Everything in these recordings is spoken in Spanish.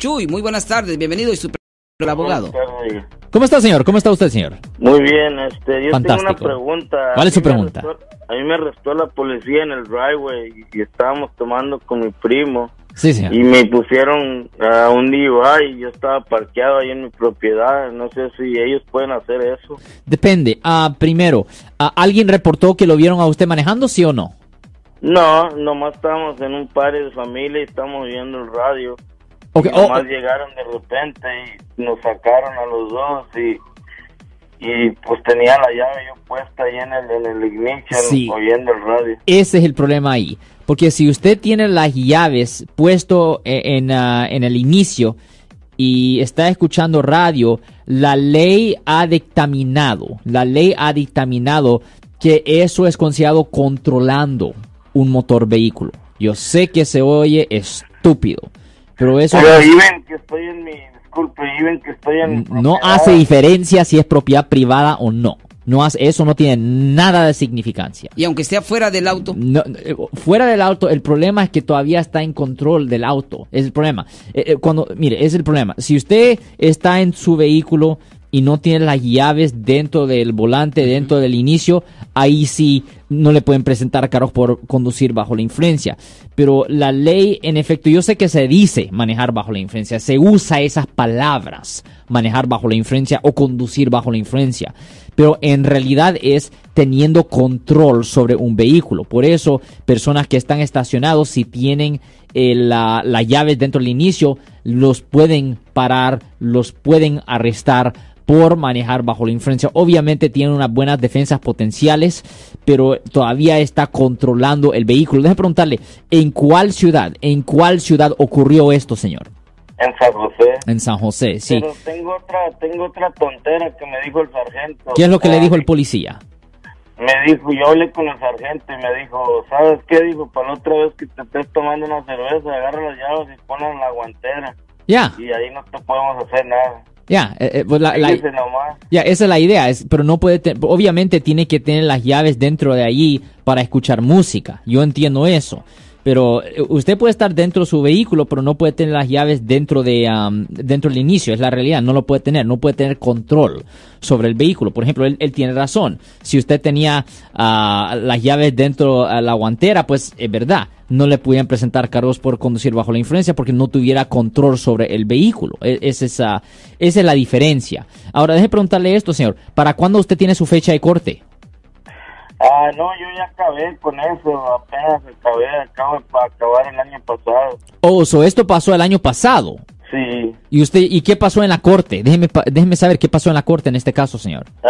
Chuy, muy buenas tardes, bienvenido y su el abogado. ¿Cómo está, señor? ¿Cómo está usted, señor? Muy bien, este, yo Fantástico. tengo una pregunta. ¿Cuál es su A mí me pregunta? arrestó- a mí me arrestó la policía en el driveway y estábamos tomando con mi primo Sí, señor. y me pusieron a un DUI y yo estaba parqueado ahí en mi propiedad. No sé si ellos pueden hacer eso. Depende. Ah, primero, ¿alguien reportó que lo vieron a usted manejando, sí o no? No, nomás estábamos en un par de familia y estábamos viendo el radio. Ok, Y oh, nomás llegaron de repente y nos sacaron a los dos y, y pues tenía la llave yo puesta ahí en el, en el ignition Sí. oyendo el radio. ese es el problema ahí. Porque si usted tiene las llaves puesto e- en, ah, en el inicio y está escuchando radio, la ley ha dictaminado, la ley ha dictaminado que eso es considerado controlando un motor vehículo. Yo sé que se oye estúpido, pero eso Pero ahí ven que estoy en mi, disculpe, ahí ven que estoy en mi no propiedad. hace diferencia si es propiedad privada o no. No hace, eso no tiene nada de significancia. Y aunque esté fuera del auto, No, eh, fuera del auto, el problema es que todavía está en control del auto. Es el problema. Eh, eh, cuando, mire, es el problema. Si usted está en su vehículo y no tiene las llaves dentro del volante, dentro del inicio, ahí sí no le pueden presentar cargos por conducir bajo la influencia. Pero la ley, en efecto, yo sé que se dice manejar bajo la influencia, se usa esas palabras, manejar bajo la influencia o conducir bajo la influencia. Pero en realidad es teniendo control sobre un vehículo. Por eso, personas que están estacionados, si tienen eh, la, la llave dentro del inicio, los pueden parar, los pueden arrestar por manejar bajo la influencia. Obviamente tienen unas buenas defensas potenciales, pero todavía está controlando el vehículo. Déjame preguntarle, ¿en cuál ciudad, en cuál ciudad ocurrió esto, señor? En San José. En San José, sí. Pero tengo otra, tengo otra tontera que me dijo el sargento. ¿Qué es lo que le Ah, dijo el policía? Me dijo, yo hablé con el sargento y me dijo, ¿sabes qué? Dijo, para la otra vez que te estés tomando una cerveza, agarra las llaves y ponlas en la guantera. Ya, Y ahí no te podemos hacer nada. Ya, eh, eh, pues la- la-. Ya, esa es la idea, es, pero no puede, te- obviamente tiene que tener las llaves dentro de allí para escuchar música. Yo entiendo eso. Pero eh, usted puede estar dentro de su vehículo, pero no puede tener las llaves dentro de am, dentro del inicio. Es la realidad. No lo puede tener. No puede tener control sobre el vehículo. Por ejemplo, él, tiene razón. Si usted tenía ah, las llaves dentro de la guantera, pues es verdad. No le podían presentar cargos por conducir bajo la influencia porque no tuviera control sobre el vehículo. E- Es esa, esa es la diferencia. Ahora, deje preguntarle esto, señor. ¿Para cuándo usted tiene su fecha de corte? Ah, no, yo ya acabé con eso, apenas acabé, acabo de acabar el año pasado. Oh, so esto pasó el año pasado. Sí, ¿Y usted y qué pasó en la corte? Déjeme, déjeme saber qué pasó en la corte en este caso, señor. ah,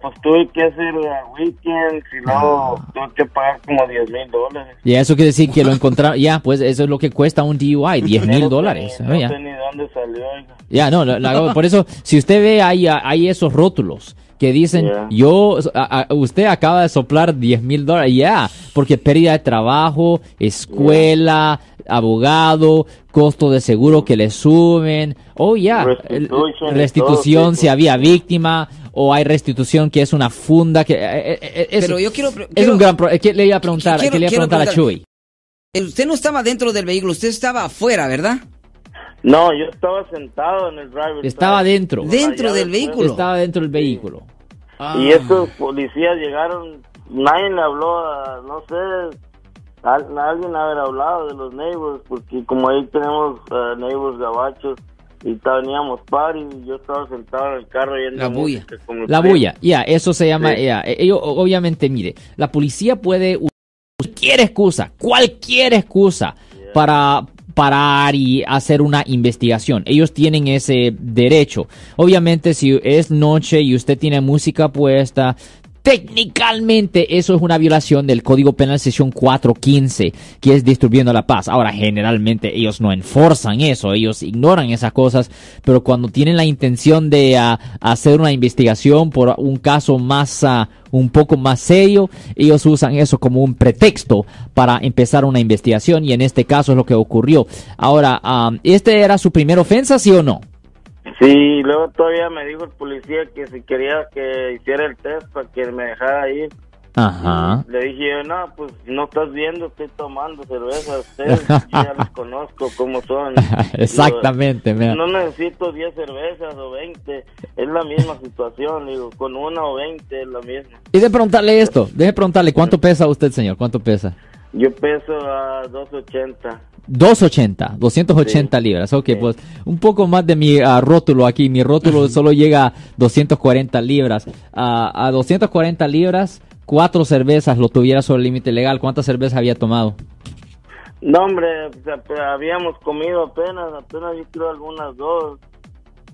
pues tuve que hacer uh, weekends y luego Ah. tuve que pagar como 10 mil dólares. Y eso quiere decir que lo encontraron. Ya, pues eso es lo que cuesta un DUI, 10 mil No dólares. No ya. sé ni dónde salió. Ya, no, la- la- por eso, si usted ve ahí, hay esos rótulos que dicen, yo, a- a- usted acaba de soplar 10 mil dólares, ya, porque pérdida de trabajo, escuela, abogado, costo de seguro que le suben, oh ya, restitución si había víctima, o hay restitución que es una funda, que eh, eh, eh, es, pero yo quiero... es quiero- un gran ¿Qué le iba a preguntar, quiero- ¿qué le iba a preguntar a Chuy? Usted no estaba dentro del vehículo, usted estaba afuera, ¿verdad? No, yo estaba sentado en el driver. Estaba dentro. Dentro del vehículo. Estaba dentro del vehículo. Y esos policías llegaron, nadie le habló, a, no sé, a, a alguien haber hablado de los neighbors, porque como ahí tenemos eh, neighbors gabachos y teníamos party, y yo estaba sentado en el carro yendo La bulla. La primo. bulla, ya, eso se llama, Sí. ya, eh, ello- obviamente, mire, la policía puede usar cualquier excusa, cualquier excusa para parar y hacer una investigación. Ellos tienen ese derecho. Obviamente, si es noche y usted tiene música puesta, técnicamente eso es una violación del Código Penal sección 415, que es distribuyendo la paz. Ahora, generalmente ellos no enforzan eso, ellos ignoran esas cosas, pero cuando tienen la intención de ah, hacer una investigación por un caso más, ah, un poco más serio, ellos usan eso como un pretexto para empezar una investigación y en este caso es lo que ocurrió. Ahora, ah, ¿este era su primera ofensa, sí o no? Sí, luego todavía me dijo el policía que si quería que hiciera el test para que me dejara ir. Ajá. Le dije no, pues no estás viendo, estoy tomando cerveza. Ustedes yo ya los conozco cómo son. Exactamente, Digo. No necesito 10 cervezas o 20. Es la misma situación. Digo, con una o 20 es la misma. Y de preguntarle esto, deje preguntarle, ¿cuánto pesa usted, señor? ¿Cuánto pesa? Yo peso a 280. 280, 280 libras. Ok, Sí. pues un poco más de mi ah, rótulo aquí. Mi rótulo solo llega a 240 libras. Ah, a 240 libras, cuatro cervezas lo tuviera sobre el límite legal. ¿Cuántas cervezas había tomado? No, hombre, pues, habíamos comido apenas, apenas yo creo algunas dos.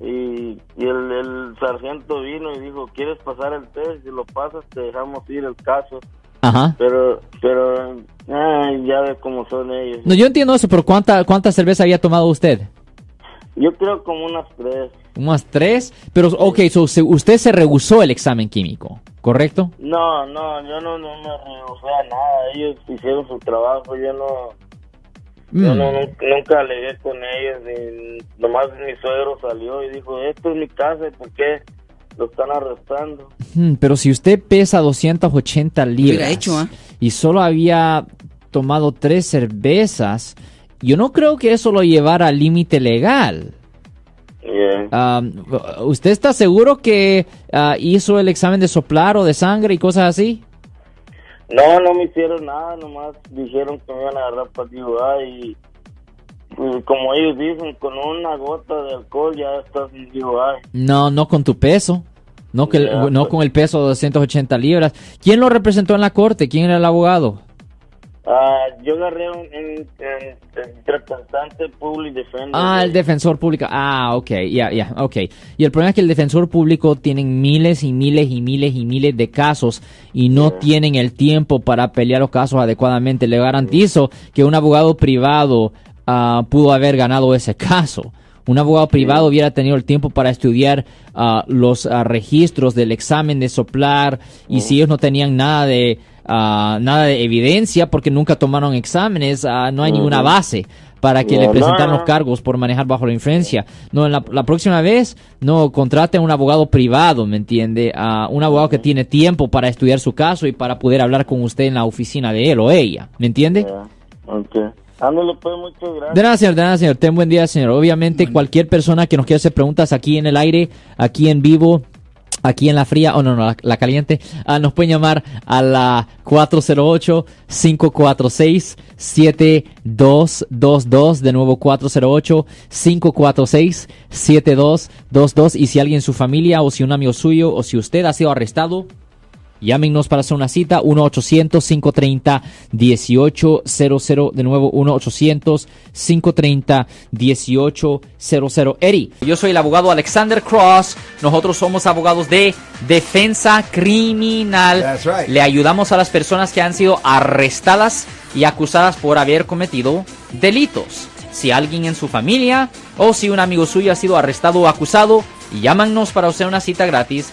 Y, y el, el sargento vino y dijo, ¿quieres pasar el test? Si lo pasas, te dejamos ir el caso. Ajá. Pero, pero, ay, ya ves cómo son ellos. No, yo entiendo eso, pero ¿cuánta, ¿cuántas cervezas había tomado usted? Yo creo como unas tres. Unas tres. Pero, ok, so, se- usted se rehusó el examen químico, ¿correcto? No, no, yo no, no me rehusé a nada. Ellos hicieron su trabajo, yo no... Yo Mm. no, nunca, nunca alegué con ellos, ni, nomás mi suegro salió y dijo, esto es mi casa, ¿y ¿por qué lo están arrestando? Hmm, pero si usted pesa 280 libras hecho, ¿ah? y solo había tomado tres cervezas, yo no creo que eso lo llevara al límite legal. Yeah. ¿Usted está seguro que ah, hizo el examen de soplar o de sangre y cosas así? No, no me hicieron nada, nomás dijeron que me iban a agarrar para DUI y, y como ellos dicen, con una gota de alcohol ya estás en DUI. No, no con tu peso. No, que no pues. con el peso de 280 libras. ¿Quién lo representó en la corte? ¿Quién era el abogado? Yo agarré un, representante public defender. Ah, el defensor público. Ah, ok, ya, ya, ok. Y el problema es que el defensor público tienen miles y miles y miles y miles de casos y no tienen el tiempo para pelear los casos adecuadamente. Le garantizo que un abogado privado ah, pudo haber ganado ese caso. Un abogado privado hubiera tenido el tiempo para estudiar ah, los ah, registros del examen de soplar y si ellos no tenían nada de ah, nada de evidencia porque nunca tomaron exámenes, ah, no hay ninguna base para que le presentaran los cargos por manejar bajo la influencia. No, en la, la próxima vez, no, contrate a un abogado privado, ¿me entiende? A un abogado que tiene tiempo para estudiar su caso y para poder hablar con usted en la oficina de él o ella, ¿me entiende? Ya, ok. Ándale, pues, muchas gracias. De nada, señor, de nada, señor. Ten buen día, señor. Obviamente, cualquier persona que nos quiera hacer preguntas aquí en el aire, aquí en vivo, aquí en la fría, o no, no, la, la caliente, ah, nos pueden llamar a la 408-546-7222. De nuevo, 408-546-7222. Y si alguien en su familia, o si un amigo suyo, o si usted ha sido arrestado, Llámenos para hacer una cita, 1-800-530-1800. De nuevo, 1-800-530-1800. Eri, yo soy el abogado Alexander Cross. Nosotros somos abogados de defensa criminal. That's right. Le ayudamos a las personas que han sido arrestadas y acusadas por haber cometido delitos. Si alguien en su familia o si un amigo suyo ha sido arrestado o acusado, llámanos para hacer una cita gratis.